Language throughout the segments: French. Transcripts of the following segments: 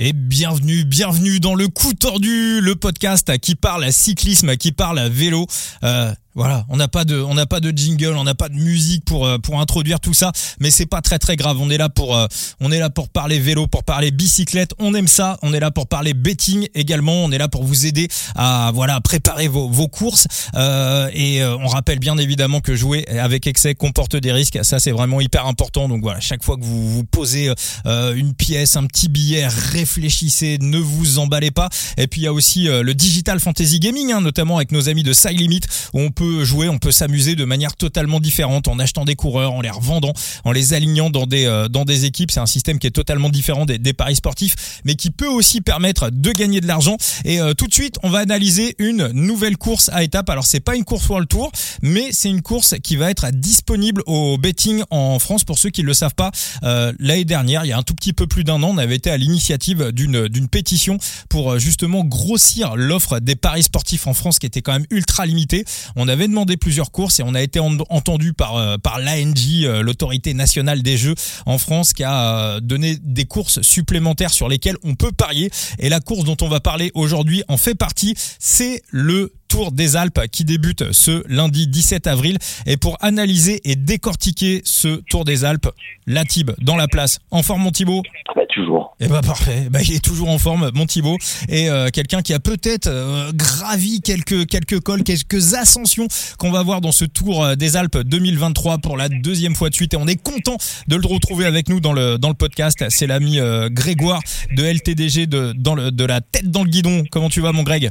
Et bienvenue, bienvenue dans le coup tordu, le podcast qui parle à cyclisme, qui parle à vélo. Euh, voilà, on n'a pas de, on n'a pas de jingle, on n'a pas de musique pour euh, pour introduire tout ça, mais c'est pas très très grave. On est là pour, euh, on est là pour parler vélo, pour parler bicyclette. On aime ça. On est là pour parler betting également. On est là pour vous aider à voilà préparer vos, vos courses. Euh, et on rappelle bien évidemment que jouer avec excès comporte des risques. Ça c'est vraiment hyper important. Donc voilà, chaque fois que vous vous posez une pièce, un petit billet, réfléchissez, ne vous emballez pas. Et puis il y a aussi le digital fantasy gaming, hein, notamment avec nos amis de Side Limit, où on peut jouer, on peut s'amuser de manière totalement différente en achetant des coureurs, en les revendant, en les alignant dans des euh, dans des équipes. C'est un système qui est totalement différent des, des, paris sportifs, mais qui peut aussi permettre de gagner de l'argent. Et euh, tout de suite, on va analyser une nouvelle course à étapes. Alors c'est pas une course World Tour, mais c'est une course qui va être disponible au betting en France. Pour ceux qui le savent pas, euh, l'année dernière, il y a un tout petit peu plus d'un an, on avait été à l'initiative d'une d'une pétition pour justement grossir l'offre des paris sportifs en France, qui était quand même ultra limitée. On avait demandé plusieurs courses et on a été entendu par euh, par l'ANJ, euh, l'autorité nationale des jeux en France, qui a euh, donné des courses supplémentaires sur lesquelles on peut parier. Et la course dont on va parler aujourd'hui en fait partie. C'est le Tour des Alpes qui débute ce lundi 17 avril. Et pour analyser et décortiquer ce Tour des Alpes, la Tib dans la place. En forme, mon Thibaut bah, Toujours. Et eh bah parfait. Bah, il est toujours en forme, mon Thibaut. Et euh, quelqu'un qui a peut-être euh, gravi quelques, quelques cols, quelques ascensions qu'on va voir dans ce Tour euh, des Alpes 2023 pour la deuxième fois de suite. Et on est content de le retrouver avec nous dans le, dans le podcast. C'est l'ami Grégoire de LTDG de, dans le, de la tête dans le guidon. Comment tu vas, mon Greg?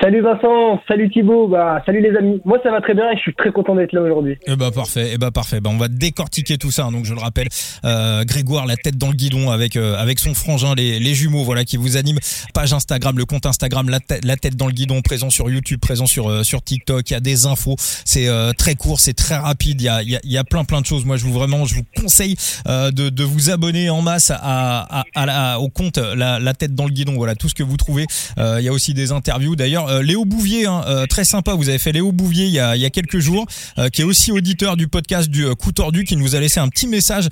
Salut Vincent, salut Thibaut, bah salut les amis. Moi ça va très bien et je suis très content d'être là aujourd'hui. Eh bah parfait, eh bah parfait. Bah on va décortiquer tout ça. Donc je le rappelle, euh, Grégoire la tête dans le guidon avec euh, avec son frangin les, les jumeaux voilà qui vous anime. Page Instagram, le compte Instagram la, la tête dans le guidon, présent sur YouTube, présent sur euh, sur TikTok. Il y a des infos, c'est euh, très court, c'est très rapide. Il y a il y a, y a plein plein de choses. Moi je vous vraiment je vous conseille de de vous abonner en masse à à, à, au compte la, la tête dans le guidon. Voilà tout ce que vous trouvez. il y a aussi des interviews d'ailleurs. Euh, Léo Bouvier, hein, euh, très sympa, vous avez fait Léo Bouvier il y a, il y a quelques jours, euh, qui est aussi auditeur du podcast du Coup Tordu, qui nous a laissé un petit message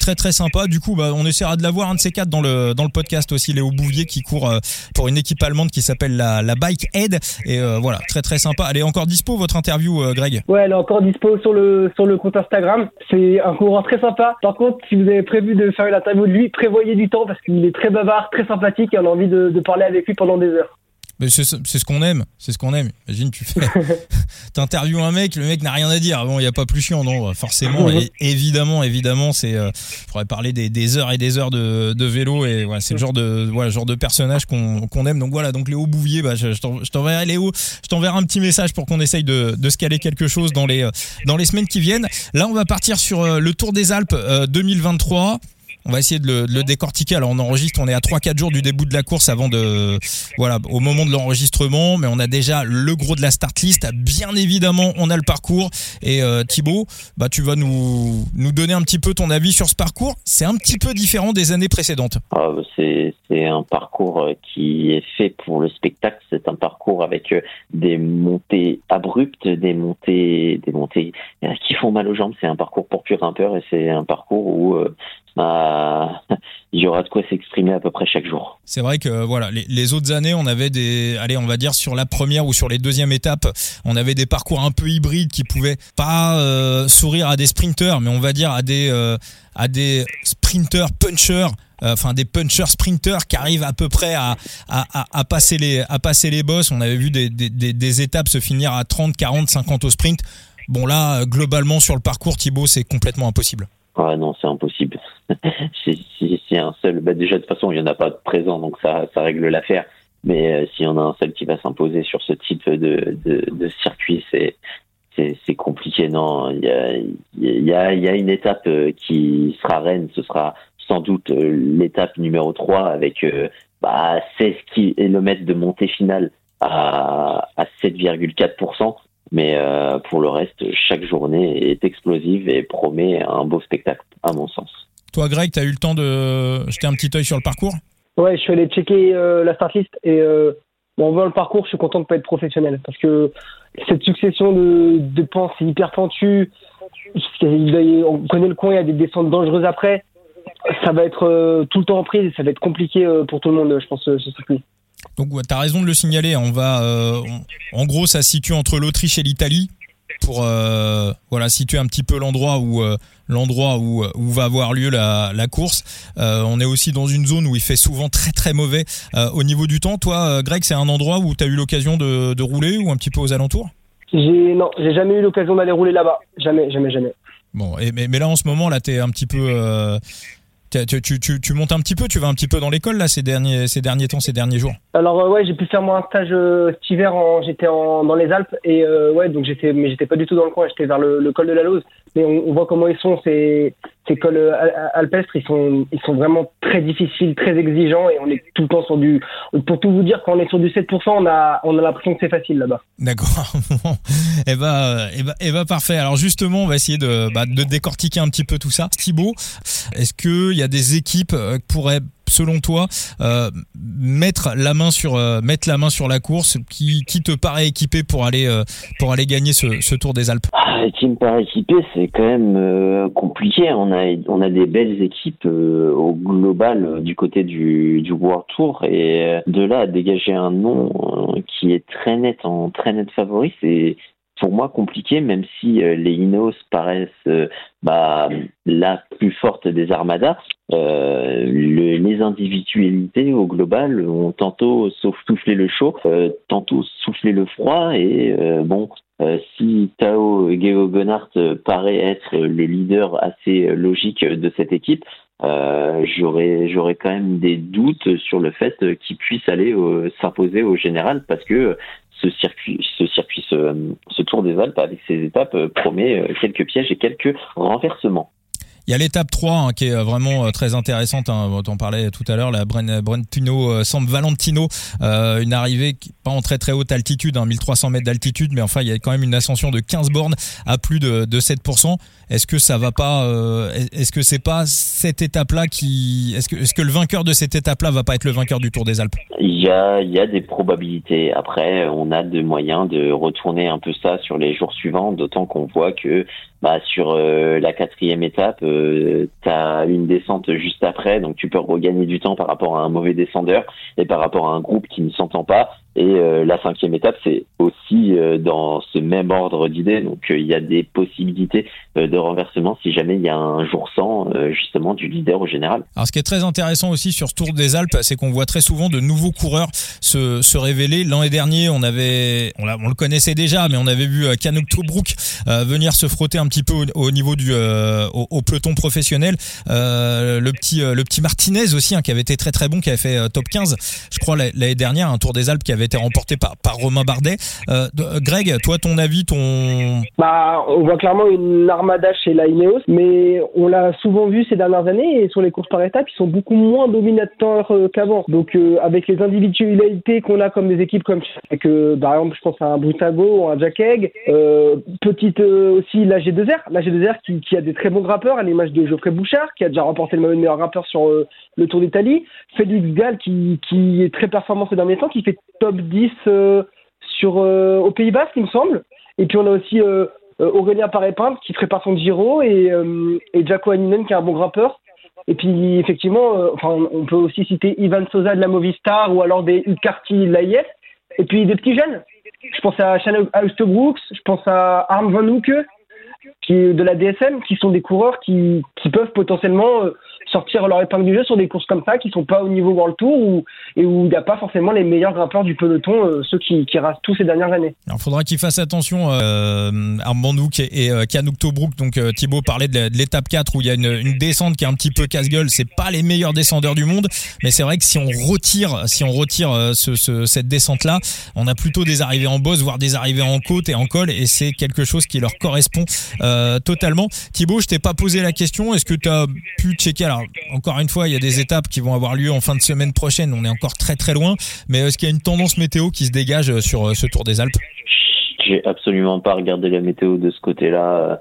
très très sympa. Du coup, bah, on essaiera de l'avoir un de ces quatre dans le dans le podcast aussi, Léo Bouvier qui court pour une équipe allemande qui s'appelle la, la Bike Head. Et voilà, très très sympa. Elle est encore dispo votre interview, Greg? Ouais, elle est encore dispo sur le sur le compte Instagram. C'est un courant très sympa. Par contre, si vous avez prévu de faire une interview de lui, prévoyez du temps parce qu'il est très bavard, très sympathique et on a envie de, de parler avec lui pendant des heures. Mais c'est ce qu'on aime, c'est ce qu'on aime. Imagine, tu fais, t'interviews un mec, le mec n'a rien à dire. Bon, il y a pas plus chiant, non Forcément, et évidemment, évidemment, c'est. Euh, pourrait parler des, des, heures et des heures de, de vélo et voilà, c'est le genre de voilà, genre de personnage qu'on aime. Donc voilà, donc Léo Bouvier, bah, je, je t'enverrai Léo, je t'enverrai un petit message pour qu'on essaye de, de se caler quelque chose dans les dans les semaines qui viennent. Là, on va partir sur euh, le Tour des Alpes 2023. Euh, on va essayer de le, décortiquer. Alors on enregistre, on est à 3-4 jours du début de la course avant de, voilà, au moment de l'enregistrement, mais on a déjà le gros de la start list. Bien évidemment, on a le parcours. Et euh, Thibaut, bah tu vas nous nous donner un petit peu ton avis sur ce parcours. C'est un petit peu différent des années précédentes. Ah, bah, c'est c'est un parcours euh, qui est fait pour le spectacle. C'est un parcours avec euh, des montées abruptes, des montées des montées qui font mal aux jambes. C'est un parcours pour pur grimpeur et c'est un parcours où bah, il y aura de quoi s'exprimer à peu près chaque jour. C'est vrai que voilà, les, autres années, on avait des, allez, on va dire sur la première ou sur les deuxièmes étapes, on avait des parcours un peu hybrides qui pouvaient pas euh, sourire à des sprinters, mais on va dire à des euh, à des sprinters punchers. Euh, enfin des punchers sprinters qui arrivent à peu près à, à, passer les à passer les bosses. On avait vu des, des, des étapes se finir à 30, 40, 50 au sprint. Bon là, globalement sur le parcours, Thibaut, c'est complètement impossible. Ah non, c'est impossible. si, un seul, bah déjà de toute façon, il y en a pas de présent, donc ça, règle l'affaire. Mais euh, s'il y en a un seul qui va s'imposer sur ce type de, circuit, c'est c'est compliqué. Non, il y a, une étape euh, qui sera reine. Ce sera sans doute euh, l'étape numéro 3 avec bah, 16 km de montée finale à 7,4%. Mais euh, pour le reste, chaque journée est explosive et promet un beau spectacle, à mon sens. Toi, Greg, tu as eu le temps de jeter un petit œil sur le parcours? Ouais, je suis allé checker euh, la start list et euh, bon, en voit le parcours, je suis content de pas être professionnel parce que cette succession de, de pentes hyper pentues, on connaît le coin, il y a des descentes dangereuses après. ça va être tout le temps en prise, ça va être compliqué pour tout le monde, je pense, ce circuit. Donc ouais, tu as raison de le signaler, on va en gros ça se situe entre l'Autriche et l'Italie pour euh, voilà situer un petit peu l'endroit où euh, l'endroit où, où va avoir lieu la, la course. Euh, on est aussi dans une zone où il fait souvent très très mauvais au niveau du temps. Toi, Greg, c'est un endroit où tu as eu l'occasion de, de, rouler ou un petit peu aux alentours? J'ai non, j'ai jamais eu l'occasion d'aller rouler là-bas. Jamais, jamais, jamais. Bon, et, mais, mais là en ce moment, là, t'es un petit peu tu, montes un petit peu, tu vas un petit peu dans l'école là ces derniers, ces derniers temps, ces derniers jours? Alors euh, ouais, j'ai pu faire mon stage euh, cet hiver, j'étais dans les Alpes et euh, ouais, donc j'étais, mais j'étais pas du tout dans le coin, j'étais vers le, col de la Lose. Mais on, voit comment ils sont ces, ces cols alpestres, ils sont, ils sont vraiment très difficiles, très exigeants et on est tout le temps sur du. Pour tout vous dire, quand on est sur du 7%, on a, on a l'impression que c'est facile là-bas. D'accord. eh ben, et bah, et bah parfait. Alors justement, on va essayer de, bah, de décortiquer un petit peu tout ça. Thibaut, est-ce que il y a des équipes euh, qui pourraient selon toi euh, mettre la main sur euh, mettre la main sur la course qui, te paraît équipé pour aller pour aller gagner ce, ce Tour des Alpes ah, qui me paraît équipé c'est quand même compliqué on a on a des belles équipes au global du côté du, du World Tour et de là à dégager un nom qui est très net en très net favori c'est pour moi compliqué, même si euh, les Inos paraissent euh, bah, la plus forte des armadas. Euh, les individualités au global ont tantôt soufflé le chaud, tantôt soufflé le froid, et bon, si Tao et Geo Gonart paraît être les leaders assez logiques de cette équipe, j'aurais j'aurais quand même des doutes sur le fait qu'ils puissent aller s'imposer au général parce que ce circuit, ce circuit, ce, Tour des Alpes avec ses étapes euh, promet euh, quelques pièges et quelques renversements. Il y a l'étape 3 hein, qui est euh, vraiment très intéressante. Hein, on parlait tout à l'heure, la Brentino San Valentino, une arrivée pas en très très haute altitude, hein, 1300 mètres d'altitude, mais enfin il y a quand même une ascension de 15 bornes à plus de 7%. Est-ce que ça va pas euh, Est-ce que c'est pas cette étape-là qui Est-ce que est-ce que le vainqueur de cette étape-là va pas être le vainqueur du Tour des Alpes? Il y a il y a des probabilités. Après, on a des moyens de retourner un peu ça sur les jours suivants, d'autant qu'on voit que bah, sur euh, la quatrième étape, euh, tu une descente juste après, donc tu peux regagner du temps par rapport à un mauvais descendeur et par rapport à un groupe qui ne s'entend pas. Et euh, la cinquième étape, c'est aussi euh, dans ce même ordre d'idées. Donc euh, il y a des possibilités de renversement si jamais il y a un jour sans justement du leader au général. Alors ce qui est très intéressant aussi sur ce Tour des Alpes, c'est qu'on voit très souvent de nouveaux coureurs se, se révéler. L'an dernier, on avait, on, le connaissait déjà, mais on avait vu Canuk Tobruk venir se frotter un petit peu au, niveau du au, peloton professionnel. le petit le petit Martinez aussi, hein, qui avait été très très bon, qui avait fait top 15, je crois l'année dernière, un Tour des Alpes qui avait été remporté par, par Romain Bardet. Euh, euh, Greg, toi, ton avis, ton... Bah, on voit clairement une armada chez la Ineos, mais on l'a souvent vu ces dernières années et sur les courses par étapes, ils sont beaucoup moins dominateurs euh, qu'avant. Donc, avec les individualités qu'on a comme des équipes comme que, par exemple, je pense à un Brutago un Jack Egg, petite aussi la G2R, la G2R qui, a des très bons rappeurs, à l'image de Geoffrey Bouchard, qui a déjà remporté le meilleur rappeur sur le Tour d'Italie, Félix Gall qui, qui est très performant ces derniers temps, qui fait top 10 euh, sur, euh, au Pays Basque, il me semble. Et puis on a aussi euh, Aurélien Paré-Pinte qui prépare son Giro et, et Jaco Aninen qui est un bon grimpeur. Et puis effectivement, enfin, on peut aussi citer Ivan Sosa de la Movistar ou alors des Ucarty de la IF. Et puis des petits jeunes. Je pense à Shannon Brooks, je pense à Arm Van Hoeke, qui de la DSM, qui sont des coureurs qui, qui peuvent potentiellement sortir leur épingle du jeu sur des courses comme ça qui sont pas au niveau World Tour ou, et où il n'y a pas forcément les meilleurs grimpeurs du peloton, euh, ceux qui, qui rasent tous ces dernières années. il faudra qu'ils fassent attention, euh, Armandouk et, et euh, Tobruk. Donc euh, Thibaut parlait de l'étape 4 où il y a une, une, descente qui est un petit peu casse-gueule. C'est pas les meilleurs descendeurs du monde, mais c'est vrai que si on retire, si on retire ce, ce, cette descente là, on a plutôt des arrivées en bosse, voire des arrivées en côte et en col, et c'est quelque chose qui leur correspond totalement. Thibaut, je t'ai pas posé la question. Est-ce que tu as pu checker alors encore une fois, il y a des étapes qui vont avoir lieu en fin de semaine prochaine. On est encore très très loin. Mais est-ce qu'il y a une tendance météo qui se dégage euh, sur euh, ce Tour des Alpes? J'ai absolument pas regardé la météo de ce côté-là.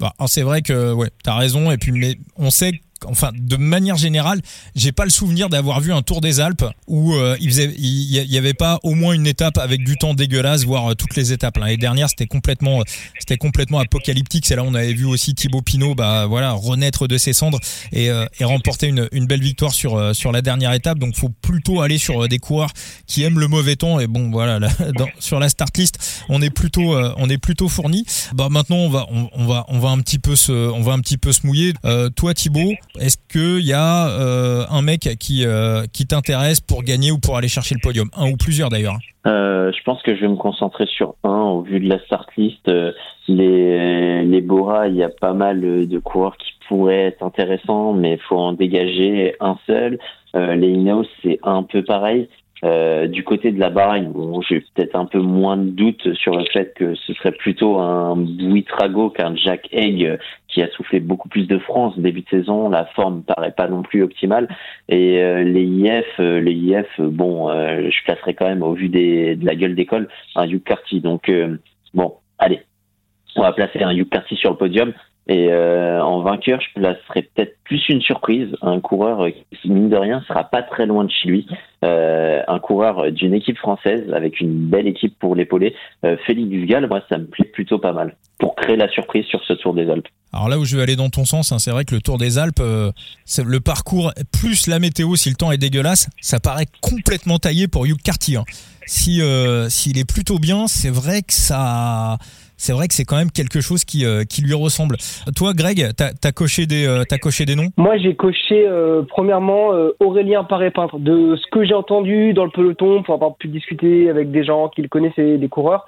Bah, c'est vrai que ouais, tu as raison. Et puis, mais on sait enfin de manière générale, j'ai pas le souvenir d'avoir vu un Tour des Alpes où euh, il faisait, il y avait pas au moins une étape avec du temps dégueulasse, voire euh, toutes les étapes. L'année dernière, c'était complètement, c'était complètement apocalyptique. C'est là où on avait vu aussi Thibaut Pinot, bah voilà, renaître de ses cendres et, remporter une, belle victoire sur la dernière étape. Donc, faut plutôt aller sur des coureurs qui aiment le mauvais temps. Et bon, voilà, dans, sur la start list, on est plutôt, on est plutôt fourni. Bah maintenant, on va, on, va, on va un petit peu se, on va un petit peu se mouiller. Euh, toi, Thibaut, est-ce qu'il y a euh, un mec qui, euh, qui t'intéresse pour gagner ou pour aller chercher le podium? Un ou plusieurs d'ailleurs je pense que je vais me concentrer sur un au vu de la start list. les, les Bora, il y a pas mal de coureurs qui pourraient être intéressants, mais il faut en dégager un seul. les Ineos, c'est un peu pareil. Euh, du côté de la Bahreïn, bon, j'ai peut-être un peu moins de doutes sur le fait que ce serait plutôt un Bouitrago qu'un Jack Egg qui a soufflé beaucoup plus de France début de saison. La forme paraît pas non plus optimale. Et euh, les IF, euh, les IF, bon, je placerais quand même au vu des, de la gueule d'école un Hugh Carty. Donc bon, allez, on va placer un Hugh Carty sur le podium. Et euh, en vainqueur, je placerais peut-être plus une surprise, un coureur qui, mine de rien, sera pas très loin de chez lui, euh, un coureur d'une équipe française avec une belle équipe pour l'épauler. Euh, Félix Dusgal, moi, ça me plaît plutôt pas mal pour créer la surprise sur ce Tour des Alpes. Alors là où je vais aller dans ton sens, hein, c'est vrai que le Tour des Alpes, c'est le parcours plus la météo, si le temps est dégueulasse, ça paraît complètement taillé pour Hugh Carty. Hein. Si s'il est plutôt bien, c'est vrai que ça c'est vrai que c'est quand même quelque chose qui, euh, qui lui ressemble. Toi, Greg, t'as as coché des euh, as coché des noms? Moi, j'ai coché euh, premièrement Aurélien Paré-Peintre. De ce que j'ai entendu dans le peloton, pour avoir pu discuter avec des gens qui le connaissaient, des coureurs,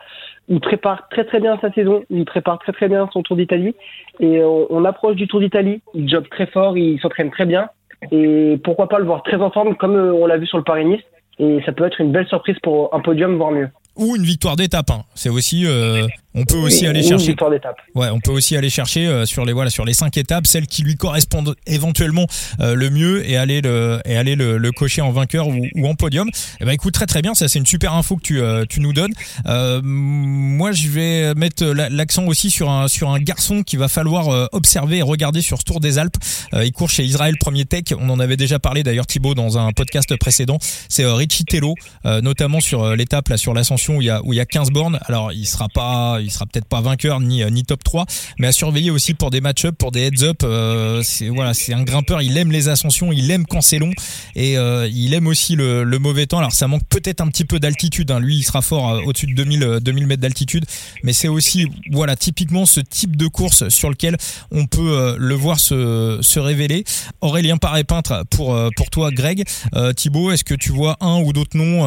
il prépare très très bien sa saison. Il prépare très très bien son Tour d'Italie. Et on, approche du Tour d'Italie. Il job très fort, il s'entraîne très bien. Et pourquoi pas le voir très en forme, comme on l'a vu sur le Paris-Nice. Et ça peut être une belle surprise pour un podium, voire mieux ou une victoire d'étape. Hein. C'est aussi, euh, on peut aussi aller chercher. Une victoire d'étape. Ouais, on peut aussi aller chercher euh, sur les voilà sur les cinq étapes celles qui lui correspondent éventuellement euh, le mieux et aller le et aller le, le cocher en vainqueur ou, ou en podium. Eh ben écoute très très bien, ça c'est une super info que tu tu nous donnes. moi je vais mettre l'accent aussi sur un sur un garçon qui va falloir observer et regarder sur ce Tour des Alpes. il court chez Israël Premier Tech. On en avait déjà parlé d'ailleurs Thibaut dans un podcast précédent. C'est Richie Tello, notamment sur l'étape là sur l'ascension où il y a où il y a 15 bornes. Alors il sera pas, il sera peut-être pas vainqueur ni ni top 3, mais à surveiller aussi pour des match-up, pour des heads-up. Euh, c'est voilà, c'est un grimpeur. Il aime les ascensions, il aime quand c'est long et euh, il aime aussi le, le, mauvais temps. Alors ça manque peut-être un petit peu d'altitude. Hein. Lui, il sera fort euh, au-dessus de 2000 2000 mètres d'altitude, mais c'est aussi voilà typiquement ce type de course sur lequel on peut le voir se révéler. Aurélien Paré peintre pour toi, Greg. Thibaut, est-ce que tu vois un ou d'autres noms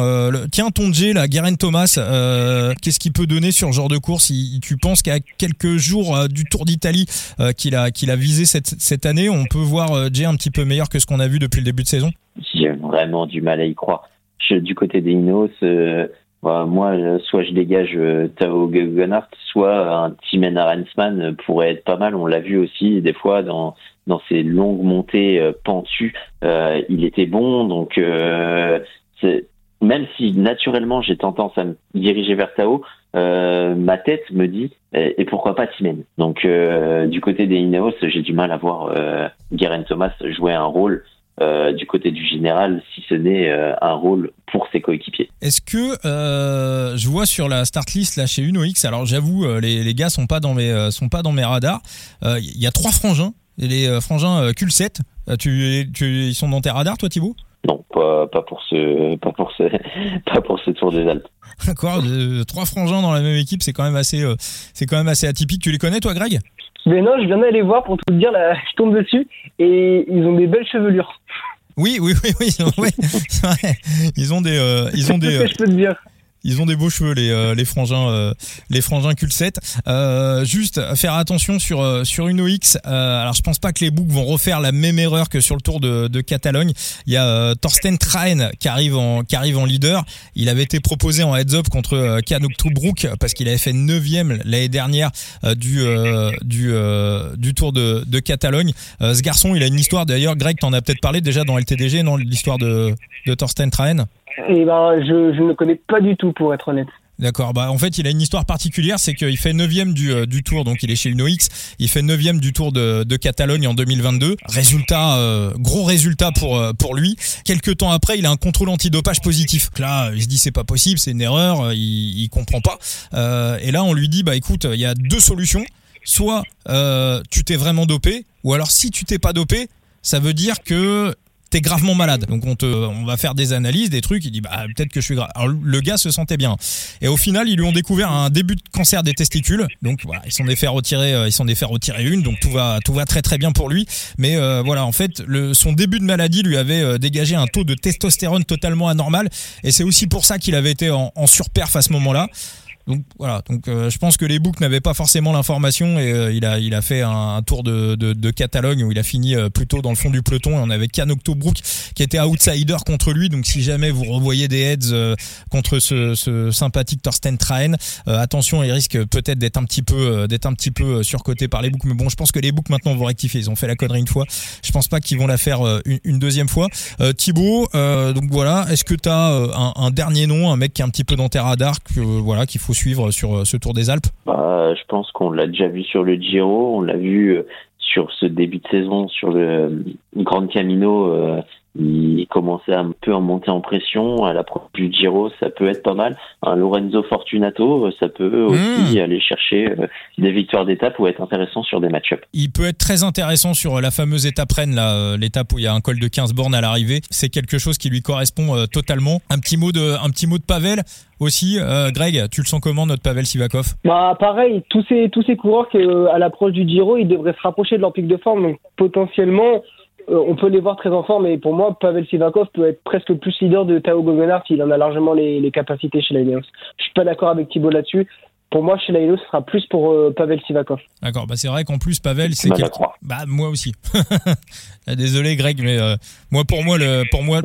Tiens, ton J, là, Guerin Thomas euh, qu'est-ce qu'il peut donner sur ce genre de course? Tu penses qu'à quelques jours euh, du Tour d'Italie euh, qu'il a, qu'il a visé cette, cette année, on peut voir Jay un petit peu meilleur que ce qu'on a vu depuis le début de saison? J'ai vraiment du mal à y croire. du côté des Inos, moi, soit je dégage Tao Gunnar, soit un Timen Arensman pourrait être pas mal. On l'a vu aussi des fois dans dans ces longues montées pentues, il était bon. Donc même si naturellement j'ai tendance à me diriger vers Tao, euh, ma tête me dit et pourquoi pas Timen. Donc euh, du côté des Ineos, j'ai du mal à voir euh, Guerin Thomas jouer un rôle euh, du côté du général, si ce n'est euh, un rôle pour ses coéquipiers. Est-ce que euh, je vois sur la start list là chez UnoX, alors j'avoue les, les gars sont pas dans mes sont pas dans mes radars. Il y a trois frangins, les frangins Cul 7 tu, tu, ils sont dans tes radars toi Thibaut? Non, pas, pas pour ce, pas pour ce, pas pour ce Tour des Alpes. D'accord, trois frangins dans la même équipe, c'est quand même assez, euh, c'est quand même assez atypique. Tu les connais, toi, Greg? Mais non, je viens d'aller voir pour tout te dire. Là, je tombe dessus et ils ont des belles chevelures. Oui, oui, oui, oui, ouais, Ils ont des, euh, ils ont des. Euh, je peux te dire. Ils ont des beaux cheveux les euh, les frangins euh, les frangins Culset. Euh, juste faire attention sur euh, sur une OX. alors je pense pas que les boucs vont refaire la même erreur que sur le Tour de, de Catalogne. Il y a Thorsten Traen qui arrive en qui arrive en leader. Il avait été proposé en heads up contre euh, Toubrook parce qu'il avait fait 9 l'année dernière du du du Tour de de Catalogne. ce garçon, il a une histoire d'ailleurs. Greg, t'en as peut-être parlé déjà dans LTDG, non l'histoire de de Thorsten Traen? Eh ben, je, je ne connais pas du tout, pour être honnête. D'accord. Bah en fait, il a une histoire particulière, c'est qu'il fait 9 du, euh, du tour, donc il est chez UnoX. Il fait 9 du tour de, de Catalogne en 2022. Résultat, euh, gros résultat pour euh, pour lui. Quelques temps après, il a un contrôle antidopage positif. Là, il se dit c'est pas possible, c'est une erreur, il, il comprend pas. et là, on lui dit bah écoute, il y a deux solutions. Soit tu t'es vraiment dopé, ou alors si tu t'es pas dopé, ça veut dire que t'es gravement malade. Donc on te, on va faire des analyses, des trucs. Il dit bah peut-être que je suis grave. Alors le gars se sentait bien. Et au final, ils lui ont découvert un début de cancer des testicules. Donc voilà, ils s'en est retirer, euh, ils s'en est retirer une. Donc tout va, tout va très très bien pour lui. Mais euh, voilà, en fait, le, son début de maladie lui avait euh, dégagé un taux de testostérone totalement anormal. Et c'est aussi pour ça qu'il avait été en, en surperf à ce moment-là. Donc voilà, donc euh, je pense que les books n'avaient pas forcément l'information et euh, il a il a fait un, tour de, de, Catalogne où il a fini euh, plutôt dans le fond du peloton et on avait Can Octobrook qui était outsider contre lui. Donc si jamais vous revoyez des heads contre ce, sympathique Thorsten Trahen, attention, il risque peut-être d'être un petit peu d'être un petit peu surcoté par les books. Mais bon, je pense que les books maintenant vont rectifier. Ils ont fait la connerie une fois. Je pense pas qu'ils vont la faire une, deuxième fois. Thibaut, donc voilà, est-ce que tu as un, dernier nom, un mec qui est un petit peu dans tes radars, voilà, qu'il faut suivre sur euh, ce Tour des Alpes? Bah, Je pense qu'on l'a déjà vu sur le Giro, on l'a vu euh, sur ce début de saison sur le euh, Grand Camino il commençait un peu à monter en pression. À l'approche du Giro, ça peut être pas mal. Un Lorenzo Fortunato, ça peut aussi hmm. aller chercher euh, des victoires d'étape ou être intéressant sur des match-ups. Il peut être très intéressant sur la fameuse étape Rennes, euh, l'étape où il y a un col de 15 bornes à l'arrivée. C'est quelque chose qui lui correspond euh, totalement. Un petit mot de, un petit mot de Pavel aussi. Greg, tu le sens comment notre Pavel Sivakov? Bah pareil, tous ces tous ces coureurs qui à l'approche du Giro, ils devraient se rapprocher de leur pic de forme. Donc potentiellement, euh, on peut les voir très en forme, mais pour moi, Pavel Sivakov peut être presque plus leader de Tao Gogonart. Il en a largement les, capacités chez la Je suis pas d'accord avec Thibault là-dessus. Pour moi, chez la ce sera plus pour euh, Pavel Sivakov. D'accord, bah c'est vrai qu'en plus Pavel, c'est bah moi aussi. Ah, désolé Greg, mais euh, moi pour moi le pour moi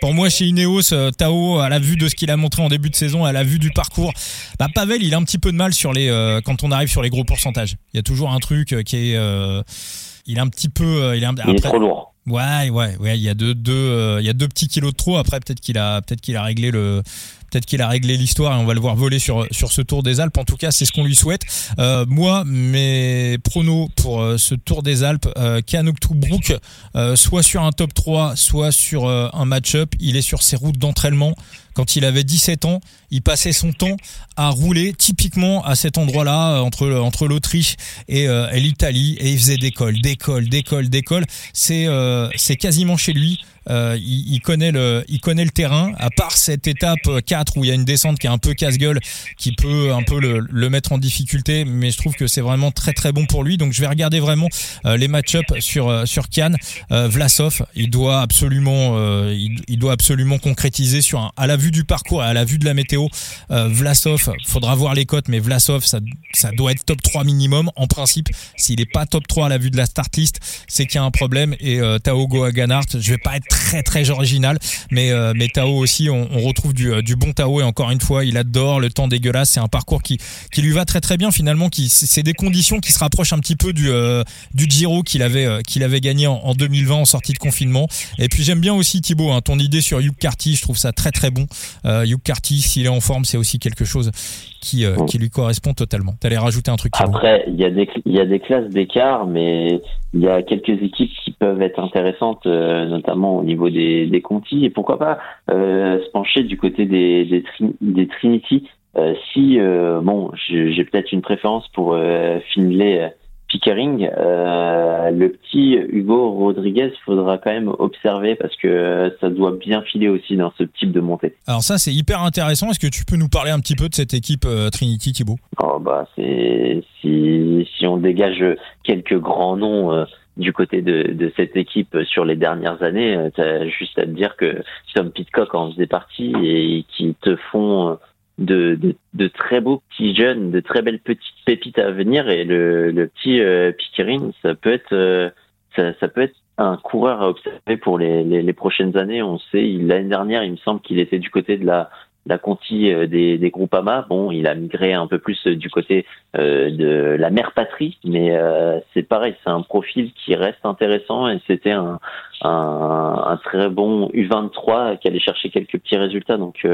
Pour moi, chez Ineos, Tao, à la vue de ce qu'il a montré en début de saison, à la vue du parcours, bah, Pavel, il a un petit peu de mal sur les quand on arrive sur les gros pourcentages. Il y a toujours un truc qui est il est un petit peu, euh, il est, un, il est trop lourd. Ouais, ouais, ouais. Il y a deux, deux, euh, il y a deux petits kilos de trop. Après, peut-être qu'il a, peut-être qu'il a réglé le, peut-être qu'il a réglé l'histoire et on va le voir voler sur sur ce Tour des Alpes. En tout cas, c'est ce qu'on lui souhaite. Euh, moi, mes pronos pour euh, ce Tour des Alpes, euh, Brook, euh, soit sur un top 3, soit sur un match-up. Il est sur ses routes d'entraînement. Quand il avait 17 ans, il passait son temps à rouler typiquement à cet endroit-là entre entre l'Autriche et, et l'Italie et il faisait des cols, des cols, des cols, des cols. C'est quasiment chez lui. Euh, il, connaît le, il connaît le terrain. À part cette étape 4 où il y a une descente qui est un peu casse-gueule, qui peut un peu le, le, mettre en difficulté, mais je trouve que c'est vraiment très très bon pour lui. Donc je vais regarder vraiment euh, les match-up sur euh, sur Cannes. Vlasov, il doit absolument, il, doit absolument concrétiser sur un, à la vue du parcours et à la vue de la météo. Vlasov, faudra voir les cotes, mais Vlasov, ça, ça doit être top 3 minimum en principe. S'il est pas top 3 à la vue de la start list, c'est qu'il y a un problème. Et Tao Goaganart, je vais pas être très très original. Mais euh, mais Tao aussi, on, retrouve du, euh, du bon Tao et encore une fois, il adore le temps dégueulasse. C'est un parcours qui qui lui va très très bien finalement. Qui c'est des conditions qui se rapprochent un petit peu du euh, du Giro qu'il avait qu'il avait gagné en, en, 2020 en sortie de confinement. Et puis j'aime bien aussi Thibaut, hein, ton idée sur Hugh Carty, je trouve ça très très bon. Euh, Hugh Carty, s'il est en forme, c'est aussi quelque chose qui, euh, qui lui correspond totalement. Tu allais rajouter un truc Après, il y, a des, il y a des classes d'écart, mais il y a quelques équipes qui peuvent être intéressantes, euh, notamment au niveau des, des Conti. Et pourquoi pas euh, se pencher du côté des, des, des Trinity si, bon, j'ai peut-être une préférence pour Finlay Pickering, euh, le petit Hugo Rodriguez, faudra quand même observer parce que ça doit bien filer aussi dans ce type de montée. Alors ça, c'est hyper intéressant. Est-ce que tu peux nous parler un petit peu de cette équipe euh, Trinity, Thibaut? Oh, bah, c'est si, si on dégage quelques grands noms. Euh, du côté de, de, cette équipe sur les dernières années, as juste à te dire que Tom Pitcock en faisait partie et qui te font de, de, de, très beaux petits jeunes, de très belles petites pépites à venir et le, le petit euh, ça peut être euh, ça, ça, peut être un coureur à observer pour les, les, les prochaines années. On sait, l'année dernière, il me semble qu'il était du côté de la la Conti euh, des, des groupes AMA. Bon, il a migré un peu plus du côté euh, de la mère patrie, mais euh, c'est pareil, c'est un profil qui reste intéressant et c'était un, un, un, très bon U23 qui allait chercher quelques petits résultats. Donc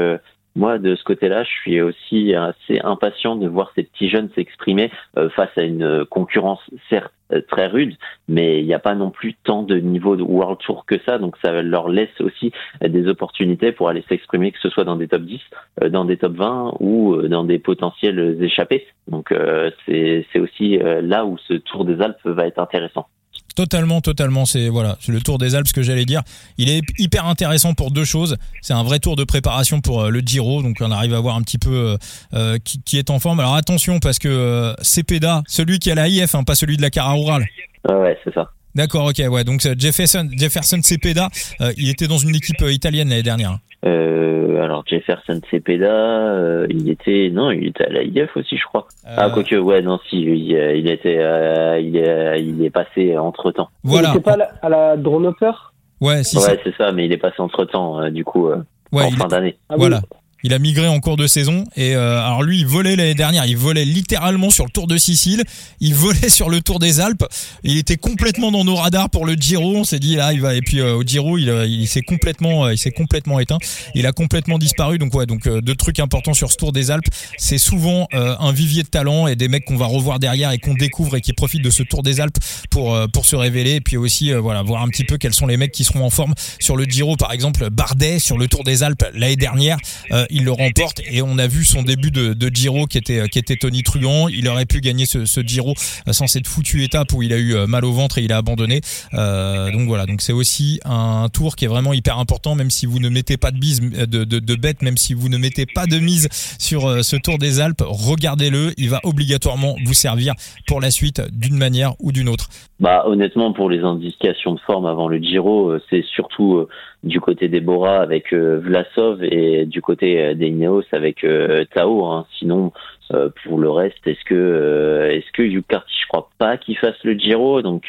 moi, de ce côté-là, je suis aussi assez impatient de voir ces petits jeunes s'exprimer euh, face à une concurrence certes euh, très rude, mais il n'y a pas non plus tant de niveau de World Tour que ça, donc ça leur laisse aussi des opportunités pour aller s'exprimer, que ce soit dans des top 10, euh, dans des top 20 ou dans des potentiels échappés. Donc c'est aussi là où ce Tour des Alpes va être intéressant. Totalement, totalement. C'est voilà, c'est le Tour des Alpes, que j'allais dire. Il est hyper intéressant pour deux choses. C'est un vrai tour de préparation pour euh, le Giro, donc on arrive à voir un petit peu euh, euh, qui, est en forme. Alors attention parce que Cepeda, celui qui a la IF, hein, pas celui de la Cara Rural. ouais, c'est ça. D'accord, ok, ouais. Donc Jefferson, Jefferson Cepeda, il était dans une équipe italienne l'année dernière. Euh, alors Jefferson Cepeda, euh, il était non, il était à la IF aussi, je crois. Euh... Ah quoique ouais non si il, il était euh, il est il est passé entre temps. Voilà. Il était pas à la, Drone Ouais, si. Ouais, c'est ça, mais il est passé entre temps euh, du coup ouais, en fin d'année. Ah voilà. Il a migré en cours de saison et euh, alors lui il volait l'année dernière, il volait littéralement sur le Tour de Sicile, il volait sur le Tour des Alpes, il était complètement dans nos radars pour le Giro, on s'est dit là il va et puis euh, au Giro il, il s'est complètement il s'est complètement éteint, il a complètement disparu. Donc ouais donc euh, deux trucs importants sur ce Tour des Alpes, c'est souvent un vivier de talent et des mecs qu'on va revoir derrière et qu'on découvre et qui profitent de ce Tour des Alpes pour pour se révéler. Et puis aussi voilà voir un petit peu quels sont les mecs qui seront en forme sur le Giro. Par exemple Bardet sur le Tour des Alpes l'année dernière il le remporte et on a vu son début de, de Giro qui était qui était Tony Truant. Il aurait pu gagner ce, ce Giro euh, sans cette foutue étape où il a eu euh, mal au ventre et il a abandonné. Euh, donc voilà, donc c'est aussi un tour qui est vraiment hyper important, même si vous ne mettez pas de bise de, de, de bête, même si vous ne mettez pas de mise sur ce Tour des Alpes, regardez-le. Il va obligatoirement vous servir pour la suite d'une manière ou d'une autre. Bah honnêtement, pour les indications de forme avant le Giro, c'est surtout du côté des Bora avec euh, Vlasov et du côté euh, des Ineos avec euh, Tao. Hein. Sinon, pour le reste, est-ce que est-ce que Yukarty, je crois pas qu'il fasse le Giro, donc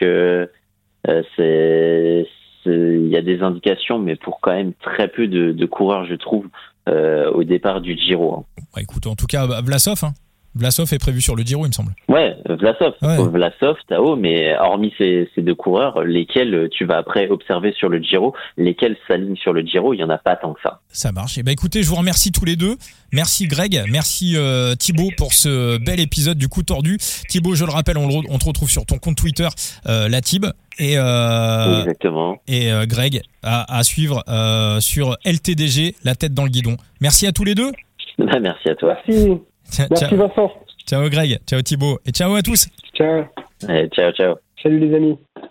c'est il y a des indications, mais pour quand même très peu de, de coureurs, je trouve, au départ du Giro. Hein. Bah, écoute, en tout cas, Vlasov, hein Vlasov est prévu sur le Giro, il me semble. Ouais, Vlasov, Vlasov, Tao, mais hormis ces, deux coureurs, lesquels tu vas après observer sur le Giro, lesquels s'alignent sur le Giro, il y en a pas tant que ça. Ça marche. Et eh ben écoutez, je vous remercie tous les deux. Merci Greg, merci euh, Thibaut pour ce bel épisode du coup tordu. Thibaut, je le rappelle, on, te retrouve sur ton compte Twitter, euh, la Tib. Et, euh, Exactement. Et euh, Greg à, à suivre sur LTDG, la tête dans le guidon. Merci à tous les deux. merci à toi. Merci. Merci Vincent. Ciao Greg, ciao Thibaut et ciao à tous. Ciao. ciao, ciao. Salut les amis.